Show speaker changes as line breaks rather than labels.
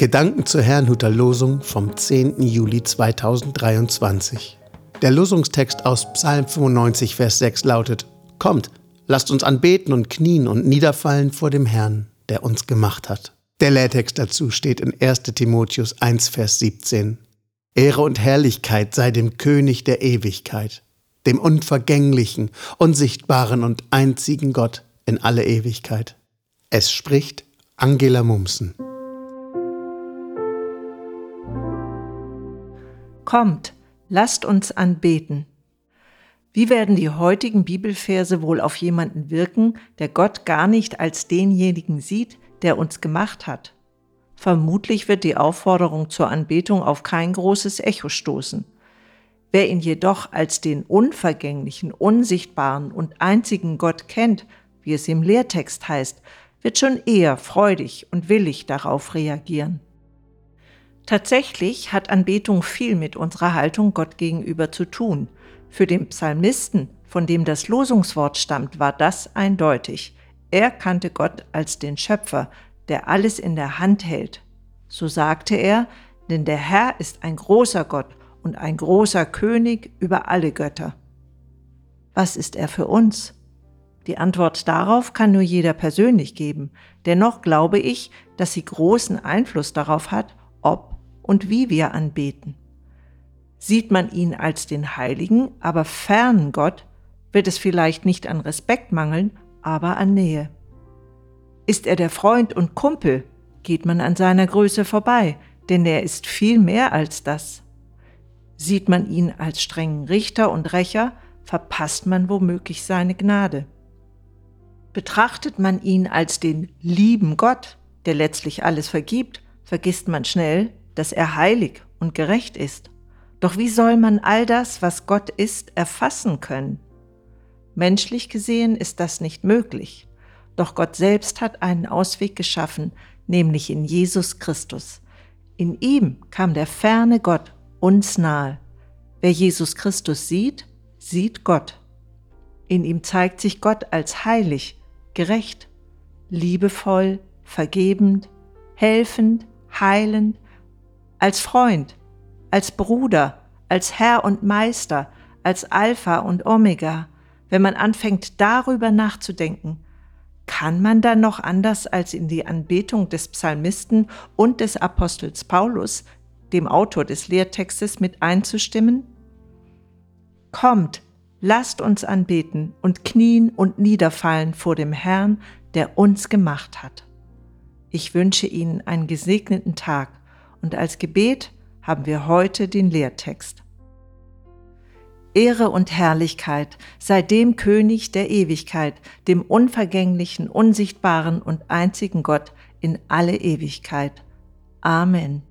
Gedanken zur Herrnhuter Losung vom 10. Juli 2023. Der Losungstext aus Psalm 95, Vers 6 lautet: Kommt, lasst uns anbeten und knien und niederfallen vor dem Herrn, der uns gemacht hat. Der Lehrtext dazu steht in 1. Timotheus 1, Vers 17. Ehre und Herrlichkeit sei dem König der Ewigkeit, dem unvergänglichen, unsichtbaren und einzigen Gott in alle Ewigkeit. Es spricht Angela Mumsen.
Kommt, lasst uns anbeten. Wie werden die heutigen Bibelverse wohl auf jemanden wirken, der Gott gar nicht als denjenigen sieht, der uns gemacht hat? Vermutlich wird die Aufforderung zur Anbetung auf kein großes Echo stoßen. Wer ihn jedoch als den unvergänglichen, unsichtbaren und einzigen Gott kennt, wie es im Lehrtext heißt, wird schon eher freudig und willig darauf reagieren. Tatsächlich hat Anbetung viel mit unserer Haltung Gott gegenüber zu tun. Für den Psalmisten, von dem das Losungswort stammt, war das eindeutig. Er kannte Gott als den Schöpfer, der alles in der Hand hält. So sagte er, denn der Herr ist ein großer Gott und ein großer König über alle Götter. Was ist er für uns? Die Antwort darauf kann nur jeder persönlich geben. Dennoch glaube ich, dass sie großen Einfluss darauf hat, ob und wie wir anbeten. Sieht man ihn als den Heiligen, aber fernen Gott, wird es vielleicht nicht an Respekt mangeln, aber an Nähe. Ist er der Freund und Kumpel, geht man an seiner Größe vorbei, denn er ist viel mehr als das. Sieht man ihn als strengen Richter und Rächer, verpasst man womöglich seine Gnade. Betrachtet man ihn als den lieben Gott, der letztlich alles vergibt, vergisst man schnell, dass er heilig und gerecht ist. Doch wie soll man all das, was Gott ist, erfassen können? Menschlich gesehen ist das nicht möglich. Doch Gott selbst hat einen Ausweg geschaffen, nämlich in Jesus Christus. In ihm kam der ferne Gott uns nahe. Wer Jesus Christus sieht, sieht Gott. In ihm zeigt sich Gott als heilig, gerecht, liebevoll, vergebend, helfend, heilend, als Freund, als Bruder, als Herr und Meister, als Alpha und Omega, wenn man anfängt darüber nachzudenken, kann man dann noch anders als in die Anbetung des Psalmisten und des Apostels Paulus, dem Autor des Lehrtextes, mit einzustimmen? Kommt, lasst uns anbeten und knien und niederfallen vor dem Herrn, der uns gemacht hat. Ich wünsche Ihnen einen gesegneten Tag und als Gebet haben wir heute den Lehrtext. Ehre und Herrlichkeit sei dem König der Ewigkeit, dem unvergänglichen, unsichtbaren und einzigen Gott in alle Ewigkeit. Amen.